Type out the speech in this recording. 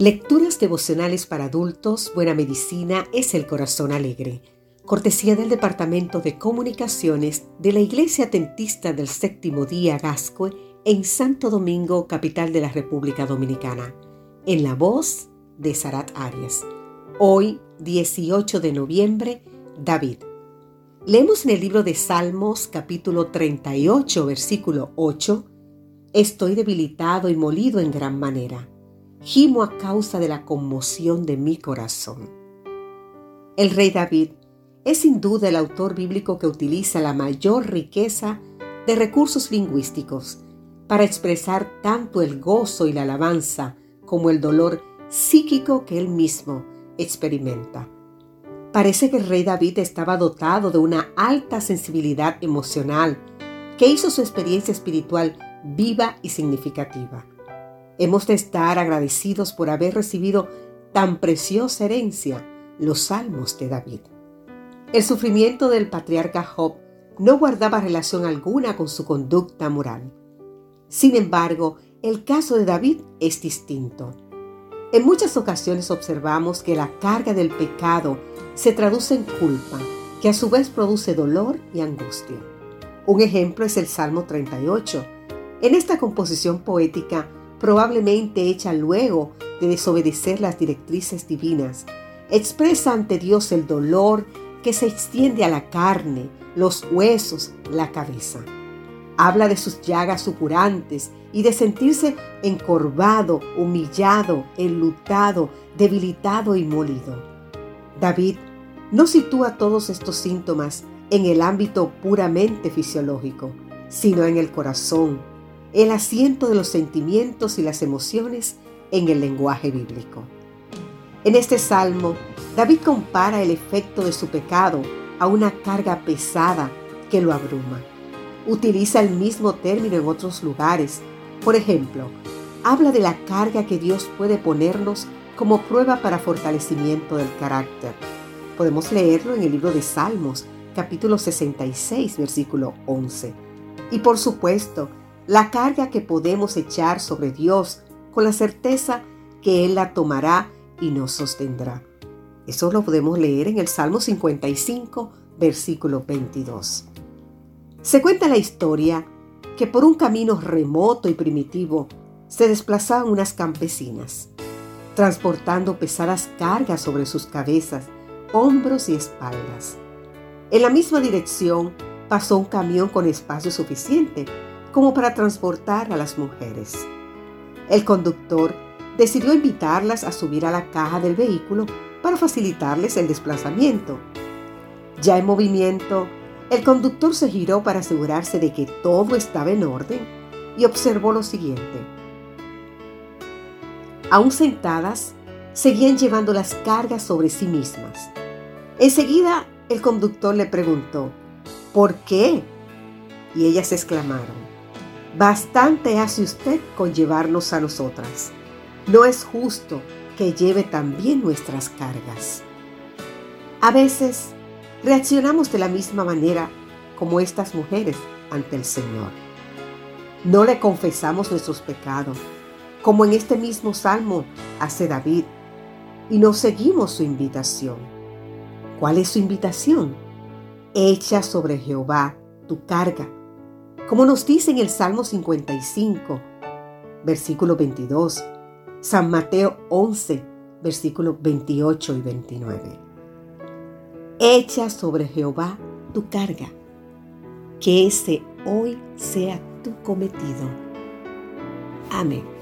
Lecturas devocionales para adultos, Buena Medicina es el Corazón Alegre. Cortesía del Departamento de Comunicaciones de la Iglesia Atentista del Séptimo Día Gascue en Santo Domingo, capital de la República Dominicana. En la voz de Sarat Arias. Hoy, 18 de noviembre, David. Leemos en el libro de Salmos, capítulo 38, versículo 8. Estoy debilitado y molido en gran manera gimo a causa de la conmoción de mi corazón. El rey David es sin duda el autor bíblico que utiliza la mayor riqueza de recursos lingüísticos para expresar tanto el gozo y la alabanza como el dolor psíquico que él mismo experimenta. Parece que el rey David estaba dotado de una alta sensibilidad emocional que hizo su experiencia espiritual viva y significativa. Hemos de estar agradecidos por haber recibido tan preciosa herencia, los salmos de David. El sufrimiento del patriarca Job no guardaba relación alguna con su conducta moral. Sin embargo, el caso de David es distinto. En muchas ocasiones observamos que la carga del pecado se traduce en culpa, que a su vez produce dolor y angustia. Un ejemplo es el Salmo 38. En esta composición poética, probablemente hecha luego de desobedecer las directrices divinas, expresa ante Dios el dolor que se extiende a la carne, los huesos, la cabeza. Habla de sus llagas supurantes y de sentirse encorvado, humillado, enlutado, debilitado y molido. David no sitúa todos estos síntomas en el ámbito puramente fisiológico, sino en el corazón, el asiento de los sentimientos y las emociones en el lenguaje bíblico. En este salmo, David compara el efecto de su pecado a una carga pesada que lo abruma. Utiliza el mismo término en otros lugares. Por ejemplo, habla de la carga que Dios puede ponernos como prueba para fortalecimiento del carácter. Podemos leerlo en el libro de Salmos, capítulo 66, versículo 11. Y por supuesto, la carga que podemos echar sobre Dios con la certeza que Él la tomará y nos sostendrá. Eso lo podemos leer en el Salmo 55, versículo 22. Se cuenta la historia que por un camino remoto y primitivo se desplazaban unas campesinas, transportando pesadas cargas sobre sus cabezas, hombros y espaldas. En la misma dirección pasó un camión con espacio suficiente como para transportar a las mujeres. El conductor decidió invitarlas a subir a la caja del vehículo para facilitarles el desplazamiento. Ya en movimiento, el conductor se giró para asegurarse de que todo estaba en orden y observó lo siguiente. Aún sentadas, seguían llevando las cargas sobre sí mismas. Enseguida, el conductor le preguntó, ¿por qué? Y ellas exclamaron, Bastante hace usted con llevarnos a nosotras. No es justo que lleve también nuestras cargas. A veces reaccionamos de la misma manera como estas mujeres ante el Señor. No le confesamos nuestros pecados, como en este mismo salmo hace David, y no seguimos su invitación. ¿Cuál es su invitación? Echa sobre Jehová tu carga como nos dice en el Salmo 55, versículo 22, San Mateo 11, versículos 28 y 29. Echa sobre Jehová tu carga, que ese hoy sea tu cometido. Amén.